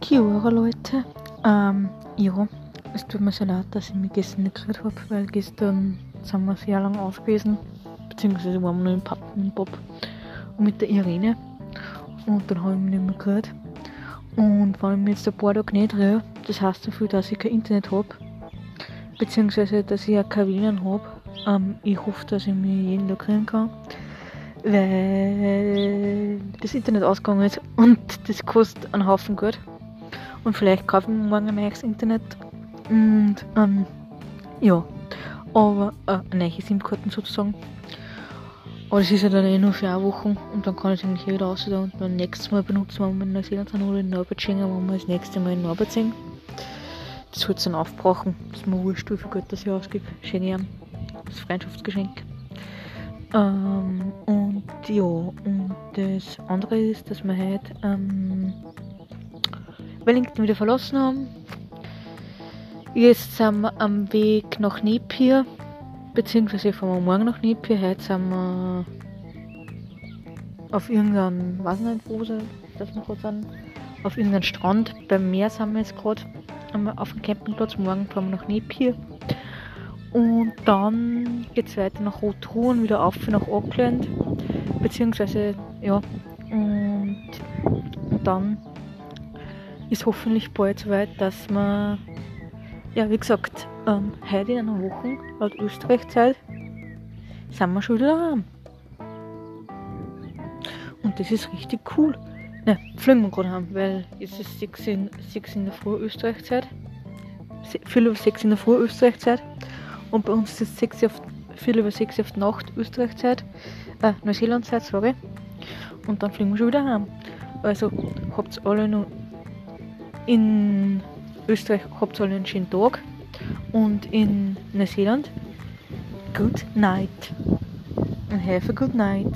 Kiora, Leute. Ähm, ja, es tut mir sehr leid, dass ich mich gestern nicht gehört habe, weil gestern sind wir sehr lang aus gewesen, beziehungsweise waren wir nur im Pub und mit der Irene. Und dann habe ich mich nicht mehr gehört. Und wenn ich mich jetzt ein paar Tage nicht rühre, das heißt so viel, dass ich kein Internet habe, beziehungsweise dass ich auch kein WLAN habe. Ähm, ich hoffe, dass ich mich jeden Tag kriegen kann weil das Internet ausgegangen ist und das kostet einen Haufen Geld. Und vielleicht kaufen wir morgen ein neues Internet. Und ähm, ja, aber äh, neue SIM-Karten sozusagen. Aber das ist ja dann eh nur für eine Woche und dann kann ich es eigentlich wieder raus und dann nächstes Mal benutzen, wenn wir in Neuseeland sind oder in Norbert wenn wir das nächste Mal in Norbert sind. Das wird dann aufbrauchen. Das ist mir wurscht, wie viel Geld das ich ausgebe. Schenke Das Freundschaftsgeschenk. Ähm, und ja, und das andere ist, dass wir heute ähm, Wellington wieder verlassen haben. Jetzt sind wir am Weg nach Napier, beziehungsweise fahren wir morgen nach Napier. Heute sind wir auf irgendeinem, weiß nicht wo, dass wir gerade auf irgendeinem Strand. Beim Meer sind wir jetzt gerade auf dem Campingplatz. Morgen fahren wir nach Napier. Und dann geht es weiter nach Rotorua wieder auf nach Auckland. Beziehungsweise, ja. Und dann ist hoffentlich bald soweit, dass man, ja, wie gesagt, ähm, heute in einer Woche, laut Österreich-Zeit, sind wir schon wieder daheim. Und das ist richtig cool. Ne, fliegen wir gerade heim, weil es ist 6 in, 6 in der Früh Österreich-Zeit. 4 über 6 in der Früh Österreich-Zeit. Und bei uns ist es 6 auf, viel über 6 auf die Nacht Österreich-Zeit, äh, Neuseeland-Zeit, sorry. Und dann fliegen wir schon wieder heim. Also habt alle noch in Österreich alle einen schönen Tag und in Neuseeland good night and have a good night.